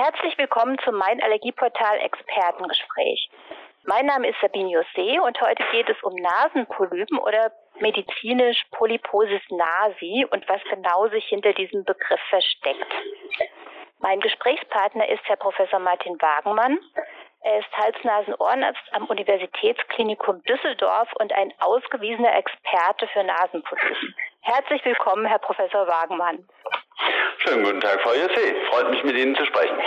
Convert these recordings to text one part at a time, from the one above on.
Herzlich willkommen zum Mein Allergieportal Expertengespräch. Mein Name ist Sabine José und heute geht es um Nasenpolypen oder medizinisch Polyposis nasi und was genau sich hinter diesem Begriff versteckt. Mein Gesprächspartner ist Herr Professor Martin Wagenmann. Er ist Hals-Nasen-Ohrenarzt am Universitätsklinikum Düsseldorf und ein ausgewiesener Experte für Nasenpolypen. Herzlich willkommen, Herr Professor Wagenmann. Schönen guten Tag, Frau Jesse. Freut mich, mit Ihnen zu sprechen.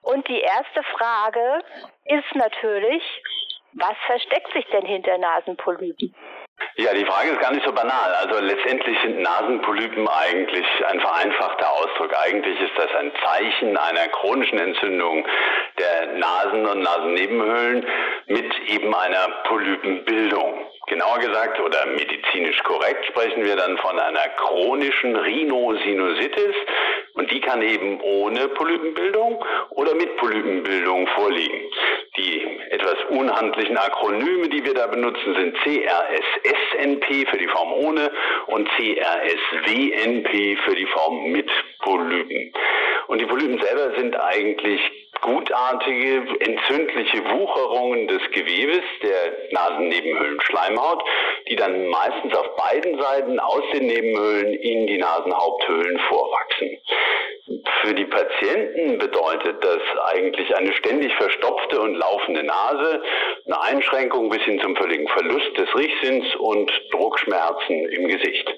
Und die erste Frage ist natürlich, was versteckt sich denn hinter Nasenpolypen? Ja, die Frage ist gar nicht so banal. Also letztendlich sind Nasenpolypen eigentlich ein vereinfachter Ausdruck. Eigentlich ist das ein Zeichen einer chronischen Entzündung der Nasen- und Nasennebenhöhlen mit eben einer Polypenbildung. Genauer gesagt oder medizinisch korrekt sprechen wir dann von einer chronischen Rhinosinusitis und die kann eben ohne Polypenbildung oder mit Polypenbildung vorliegen. Die etwas unhandlichen Akronyme, die wir da benutzen, sind CRSSNP für die Form ohne und CRSWNP für die Form mit Polypen. Und die Polypen selber sind eigentlich gutartige, entzündliche Wucherungen des Gewebes der Nasennebenhöhlenschleimhaut, die dann meistens auf beiden Seiten aus den Nebenhöhlen in die Nasenhaupthöhlen vorwachsen. Für die Patienten bedeutet das eigentlich eine ständig verstopfte und laufende Nase, eine Einschränkung bis hin zum völligen Verlust des Riechsinns und Druckschmerzen im Gesicht.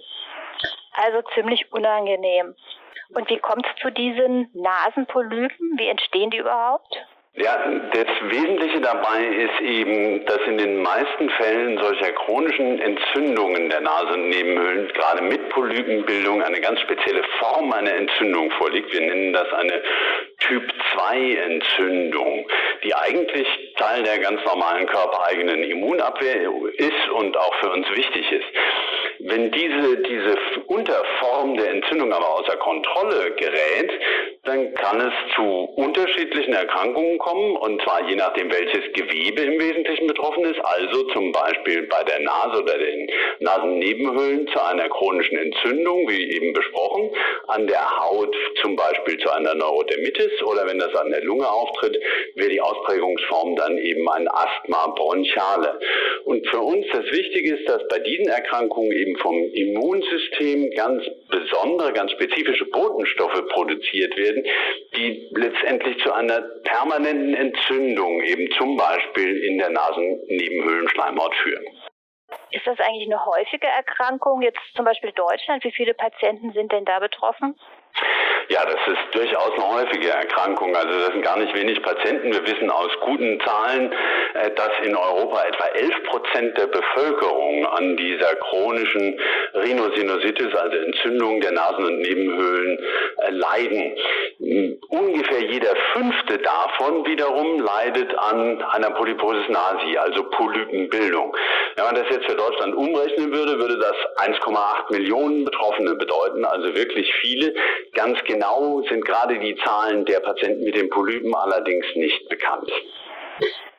Also ziemlich unangenehm. Und wie kommt es zu diesen Nasenpolypen? Wie entstehen die überhaupt? Ja, das Wesentliche dabei ist eben, dass in den meisten Fällen solcher chronischen Entzündungen der Nasennebenhöhlen, gerade mit Polypenbildung, eine ganz spezielle Form einer Entzündung vorliegt. Wir nennen das eine Typ 2 Entzündung, die eigentlich Teil der ganz normalen körpereigenen Immunabwehr ist und auch für uns wichtig ist. Wenn diese, diese Unterform der Entzündung aber außer Kontrolle gerät, dann kann es zu unterschiedlichen Erkrankungen kommen, und zwar je nachdem, welches Gewebe im Wesentlichen betroffen ist, also zum Beispiel bei der Nase oder den Nasennebenhöhlen zu einer chronischen Entzündung, wie eben besprochen, an der Haut zum Beispiel zu einer Neurodermitis oder wenn das an der Lunge auftritt, wäre die Ausprägungsform dann eben ein Asthma bronchiale. Und für uns das Wichtige ist, dass bei diesen Erkrankungen eben vom Immunsystem ganz besondere, ganz spezifische Botenstoffe produziert werden, die letztendlich zu einer permanenten Entzündung eben zum Beispiel in der Nasennebenhöhlenschleimhaut führen. Ist das eigentlich eine häufige Erkrankung? Jetzt zum Beispiel Deutschland. Wie viele Patienten sind denn da betroffen? Ja, das ist durchaus eine häufige Erkrankung. Also das sind gar nicht wenig Patienten. Wir wissen aus guten Zahlen, äh, dass in Europa etwa 11 Prozent der Bevölkerung an dieser chronischen Rhinosinusitis, also Entzündung der Nasen- und Nebenhöhlen, äh, leiden. Ungefähr jeder fünfte davon wiederum leidet an einer Polyposis nasi, also Polypenbildung. Wenn man das jetzt für Deutschland umrechnen würde, würde das 1,8 Millionen Betroffene bedeuten, also wirklich viele. Ganz genau sind gerade die Zahlen der Patienten mit den Polypen allerdings nicht bekannt.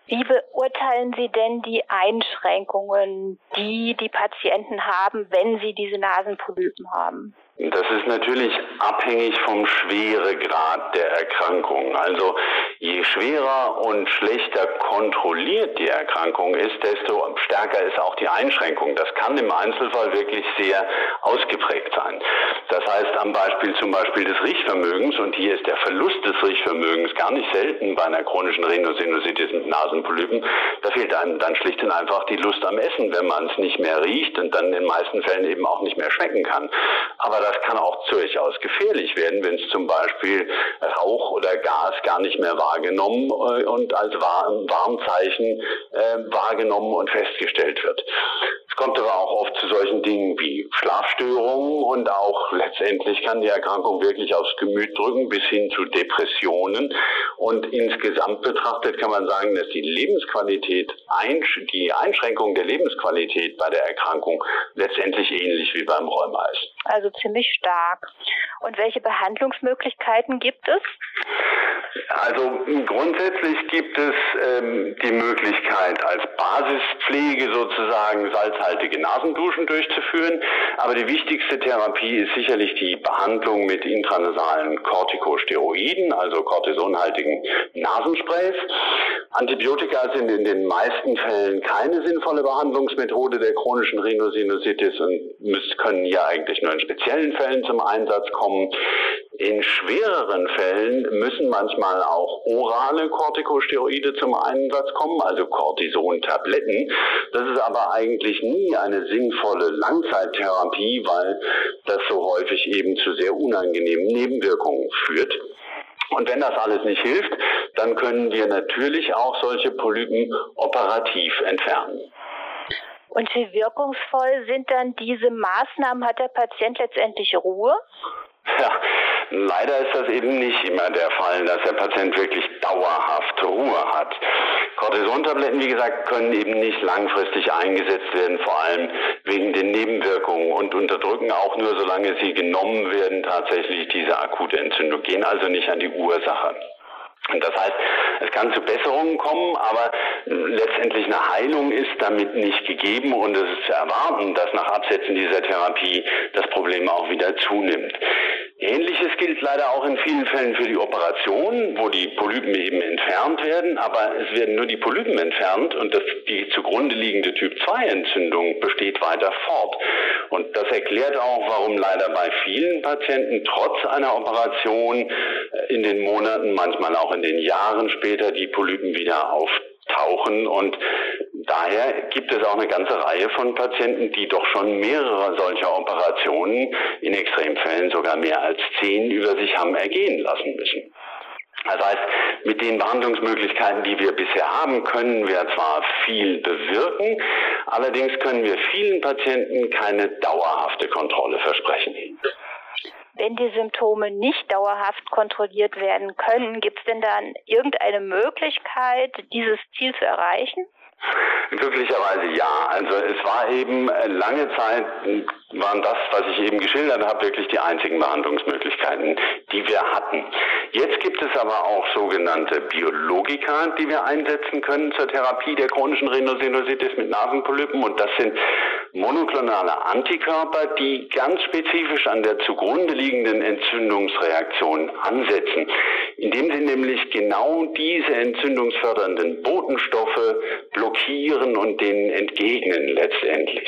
Wie beurteilen Sie denn die Einschränkungen, die die Patienten haben, wenn sie diese Nasenpolypen haben? Das ist natürlich abhängig vom Schweregrad der Erkrankung. Also je schwerer und schlechter kontrolliert die Erkrankung ist, desto stärker ist auch die Einschränkung. Das kann im Einzelfall wirklich sehr ausgeprägt sein. Das heißt am Beispiel zum Beispiel des Riechvermögens, und hier ist der Verlust des Riechvermögens gar nicht selten bei einer chronischen Rhinosinusitis mit Nasenpolypen, da fehlt einem dann schlicht und einfach die Lust am Essen, wenn man es nicht mehr riecht und dann in den meisten Fällen eben auch nicht mehr schmecken kann. Aber das kann auch durchaus gefährlich werden, wenn es zum Beispiel Rauch oder Gas gar nicht mehr wahrgenommen äh, und als Warnzeichen äh, wahrgenommen und festgestellt wird. Kommt aber auch oft zu solchen Dingen wie Schlafstörungen und auch letztendlich kann die Erkrankung wirklich aufs Gemüt drücken bis hin zu Depressionen. Und insgesamt betrachtet kann man sagen, dass die Lebensqualität, die Einschränkung der Lebensqualität bei der Erkrankung letztendlich ähnlich wie beim Rheuma ist. Also ziemlich stark. Und welche Behandlungsmöglichkeiten gibt es? Also grundsätzlich gibt es ähm, die Möglichkeit, als Basispflege sozusagen salzhaltige Nasenduschen durchzuführen. Aber die wichtigste Therapie ist sicherlich die Behandlung mit intranasalen Corticosteroiden, also kortisonhaltigen Nasensprays. Antibiotika sind in den meisten Fällen keine sinnvolle Behandlungsmethode der chronischen Rhinosinusitis und können hier eigentlich nur in speziellen Fällen zum Einsatz kommen. In schwereren Fällen müssen manchmal auch orale Corticosteroide zum Einsatz kommen, also Cortison-Tabletten. Das ist aber eigentlich nie eine sinnvolle Langzeittherapie, weil das so häufig eben zu sehr unangenehmen Nebenwirkungen führt. Und wenn das alles nicht hilft, dann können wir natürlich auch solche Polypen operativ entfernen. Und wie wirkungsvoll sind dann diese Maßnahmen? Hat der Patient letztendlich Ruhe? Ja, leider ist das eben nicht immer der Fall, dass der Patient wirklich dauerhaft Ruhe hat. Cortisontabletten, wie gesagt, können eben nicht langfristig eingesetzt werden, vor allem wegen den Nebenwirkungen und unterdrücken auch nur, solange sie genommen werden, tatsächlich diese akute Entzündung, gehen also nicht an die Ursache. Und das heißt, es kann zu Besserungen kommen, aber letztendlich eine Heilung ist damit nicht gegeben und es ist zu erwarten, dass nach Absetzen dieser Therapie das Problem auch wieder zunimmt. Ähnliches gilt leider auch in vielen Fällen für die Operation, wo die Polypen eben entfernt werden, aber es werden nur die Polypen entfernt und das, die zugrunde liegende Typ-2-Entzündung besteht weiter fort. Und das erklärt auch, warum leider bei vielen Patienten trotz einer Operation äh, in den Monaten, manchmal auch in den Jahren später die Polypen wieder auftauchen und daher gibt es auch eine ganze Reihe von Patienten, die doch schon mehrere solcher Operationen, in Extremfällen sogar mehr als zehn, über sich haben ergehen lassen müssen. Das heißt, mit den Behandlungsmöglichkeiten, die wir bisher haben, können wir zwar viel bewirken, allerdings können wir vielen Patienten keine dauerhafte Kontrolle versprechen. Wenn die Symptome nicht dauerhaft kontrolliert werden können, gibt es denn dann irgendeine Möglichkeit, dieses Ziel zu erreichen? Glücklicherweise ja. Also es war eben äh, lange Zeit, waren das, was ich eben geschildert habe, wirklich die einzigen Behandlungsmöglichkeiten, die wir hatten. Jetzt gibt es aber auch sogenannte Biologika, die wir einsetzen können zur Therapie der chronischen Rhinosinusitis mit Nasenpolypen und das sind monoklonale Antikörper, die ganz spezifisch an der zugrunde liegenden Entzündungsreaktion ansetzen, indem sie nämlich genau diese entzündungsfördernden Botenstoffe blockieren und denen entgegnen letztendlich.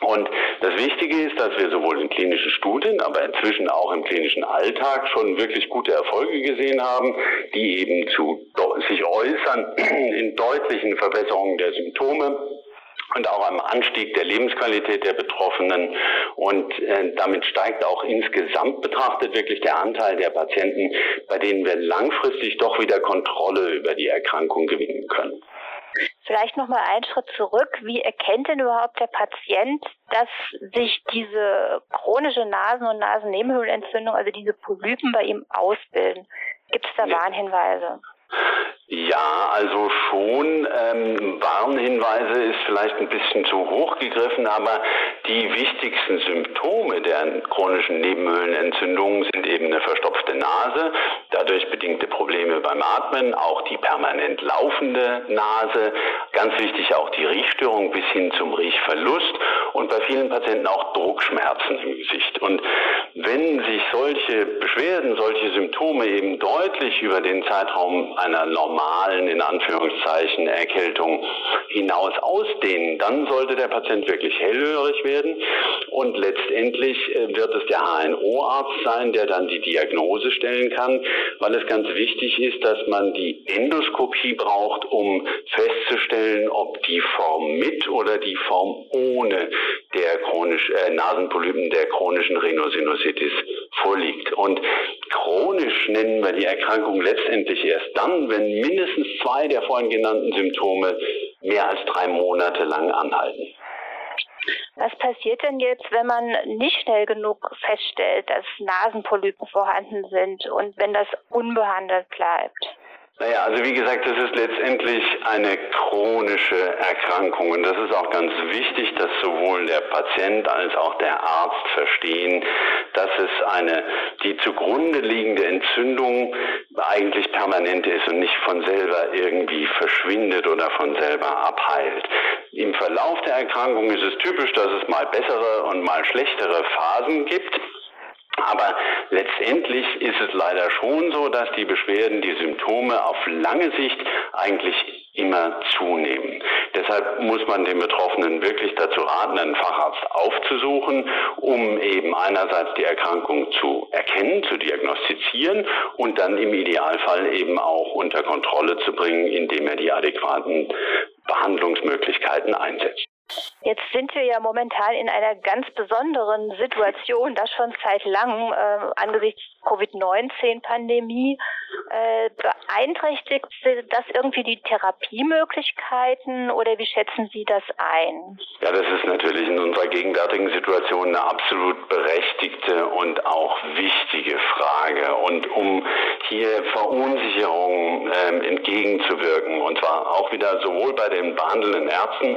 Und das Wichtige ist, dass wir sowohl in klinischen Studien, aber inzwischen auch im klinischen Alltag schon wirklich gute Erfolge gesehen haben, die eben zu, sich äußern in deutlichen Verbesserungen der Symptome und auch am Anstieg der Lebensqualität der Betroffenen. Und äh, damit steigt auch insgesamt betrachtet wirklich der Anteil der Patienten, bei denen wir langfristig doch wieder Kontrolle über die Erkrankung gewinnen können. Vielleicht noch mal einen Schritt zurück. Wie erkennt denn überhaupt der Patient, dass sich diese chronische Nasen- und Nasennebenhöhlenentzündung, also diese Polypen bei ihm ausbilden? Gibt es da Warnhinweise? Ja, also schon. Ähm, Warnhinweise ist vielleicht ein bisschen zu hoch gegriffen, aber die wichtigsten Symptome der chronischen Nebenhöhlenentzündungen sind eben eine verstopfte Nase, dadurch bedingte Probleme beim Atmen, auch die permanent laufende Nase, ganz wichtig auch die Riechstörung bis hin zum Riechverlust und bei vielen Patienten auch Druckschmerzen im Gesicht. Und wenn sich solche Beschwerden, solche Symptome eben deutlich über den Zeitraum einer normalen, in Anführungszeichen, Erkältung hinaus ausdehnen, dann sollte der Patient wirklich hellhörig werden. Und letztendlich äh, wird es der HNO-Arzt sein, der dann die Diagnose stellen kann, weil es ganz wichtig ist, dass man die Endoskopie braucht, um festzustellen, ob die Form mit oder die Form ohne der chronisch, äh, Nasenpolypen der chronischen Rhinosinusitis vorliegt. Und chronisch nennen wir die Erkrankung letztendlich erst dann, wenn mindestens zwei der vorhin genannten Symptome mehr als drei Monate lang anhalten. Was passiert denn jetzt, wenn man nicht schnell genug feststellt, dass Nasenpolypen vorhanden sind und wenn das unbehandelt bleibt? Naja, also wie gesagt, das ist letztendlich eine chronische Erkrankung und das ist auch ganz wichtig, dass sowohl der Patient als auch der Arzt verstehen, dass es eine die zugrunde liegende Entzündung eigentlich permanent ist und nicht von selber irgendwie verschwindet oder von selber abheilt. Im Verlauf der Erkrankung ist es typisch, dass es mal bessere und mal schlechtere Phasen gibt. Aber letztendlich ist es leider schon so, dass die Beschwerden, die Symptome auf lange Sicht eigentlich immer zunehmen. Deshalb muss man den Betroffenen wirklich dazu raten, einen Facharzt aufzusuchen, um eben einerseits die Erkrankung zu erkennen, zu diagnostizieren und dann im Idealfall eben auch unter Kontrolle zu bringen, indem er die adäquaten Behandlungsmöglichkeiten einsetzt. Jetzt sind wir ja momentan in einer ganz besonderen Situation, das schon seit langem äh, angesichts Covid-19-Pandemie. Äh, beeinträchtigt das irgendwie die Therapiemöglichkeiten oder wie schätzen Sie das ein? Ja, das ist natürlich in unserer gegenwärtigen Situation eine absolut berechtigte und auch wichtige Frage. Und um hier Verunsicherung äh, entgegenzuwirken, und zwar auch wieder sowohl bei den behandelnden Ärzten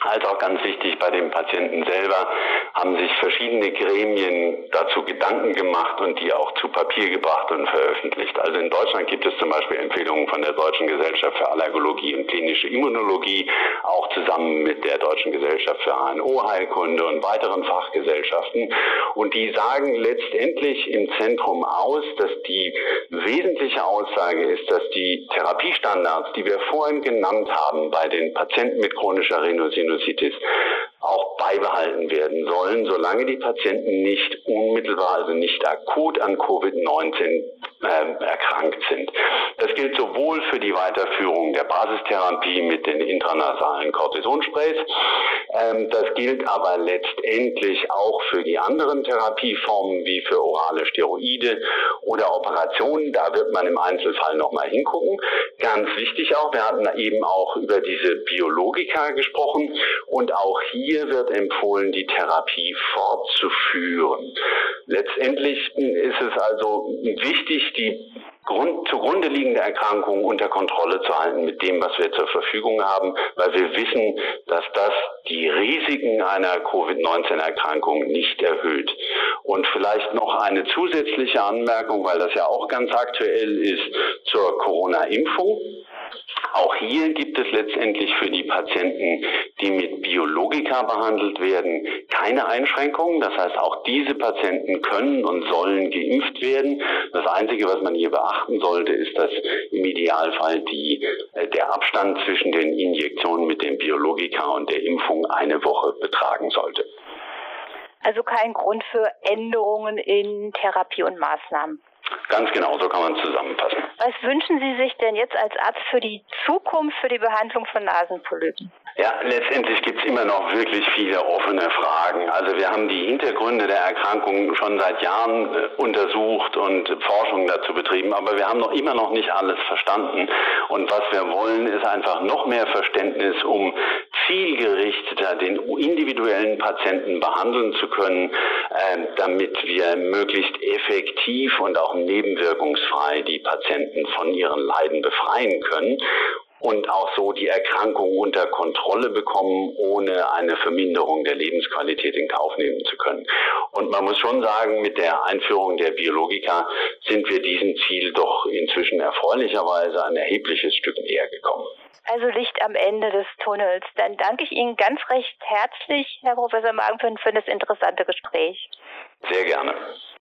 als auch ganz wichtig bei dem Patienten selber, haben sich verschiedene Gremien dazu Gedanken gemacht und die auch zu Papier gebracht und veröffentlicht. Also in Deutschland gibt es zum Beispiel Empfehlungen von der Deutschen Gesellschaft für Allergologie und klinische Immunologie, auch zusammen mit der Deutschen Gesellschaft für HNO-Heilkunde und weiteren Fachgesellschaften. Und die sagen letztendlich im Zentrum aus, dass die wesentliche Aussage ist, dass die Therapiestandards, die wir vorhin genannt haben bei den Patienten mit chronischer Rhinosinusitis, Sinusitis auch beibehalten werden sollen, solange die Patienten nicht unmittelbar, also nicht akut an Covid-19 äh, erkrankt sind. Das gilt sowohl für die Weiterführung der Basistherapie mit den intranasalen Cortisonsprays, ähm, das gilt aber letztendlich auch für die anderen Therapieformen wie für orale Steroide oder Operationen. Da wird man im Einzelfall nochmal hingucken. Ganz wichtig auch, wir hatten eben auch über diese Biologika gesprochen und auch hier wird empfohlen, die Therapie fortzuführen. Letztendlich ist es also wichtig, die Grund, zugrunde liegende Erkrankung unter Kontrolle zu halten mit dem, was wir zur Verfügung haben, weil wir wissen, dass das die Risiken einer Covid-19-Erkrankung nicht erhöht. Und vielleicht noch eine zusätzliche Anmerkung, weil das ja auch ganz aktuell ist, zur Corona-Impfung. Auch hier gibt es letztendlich für die Patienten, die mit Biologika behandelt werden, keine Einschränkungen. Das heißt, auch diese Patienten können und sollen geimpft werden. Das Einzige, was man hier beachten sollte, ist, dass im Idealfall die, äh, der Abstand zwischen den Injektionen mit dem Biologika und der Impfung eine Woche betragen sollte. Also kein Grund für Änderungen in Therapie und Maßnahmen. Ganz genau, so kann man zusammenfassen. Was wünschen Sie sich denn jetzt als Arzt für die Zukunft für die Behandlung von Nasenpolypen? Ja, letztendlich gibt es immer noch wirklich viele offene Fragen. Also wir haben die Hintergründe der Erkrankung schon seit Jahren äh, untersucht und Forschung dazu betrieben, aber wir haben noch immer noch nicht alles verstanden. Und was wir wollen, ist einfach noch mehr Verständnis, um zielgerichteter den individuellen Patienten behandeln zu können, äh, damit wir möglichst effektiv und auch nebenwirkungsfrei die Patienten von ihren Leiden befreien können und auch so die Erkrankung unter Kontrolle bekommen, ohne eine Verminderung der Lebensqualität in Kauf nehmen zu können. Und man muss schon sagen, mit der Einführung der Biologika sind wir diesem Ziel doch inzwischen erfreulicherweise ein erhebliches Stück näher gekommen. Also Licht am Ende des Tunnels. Dann danke ich Ihnen ganz recht herzlich, Herr Professor Magenfeld, für das interessante Gespräch. Sehr gerne.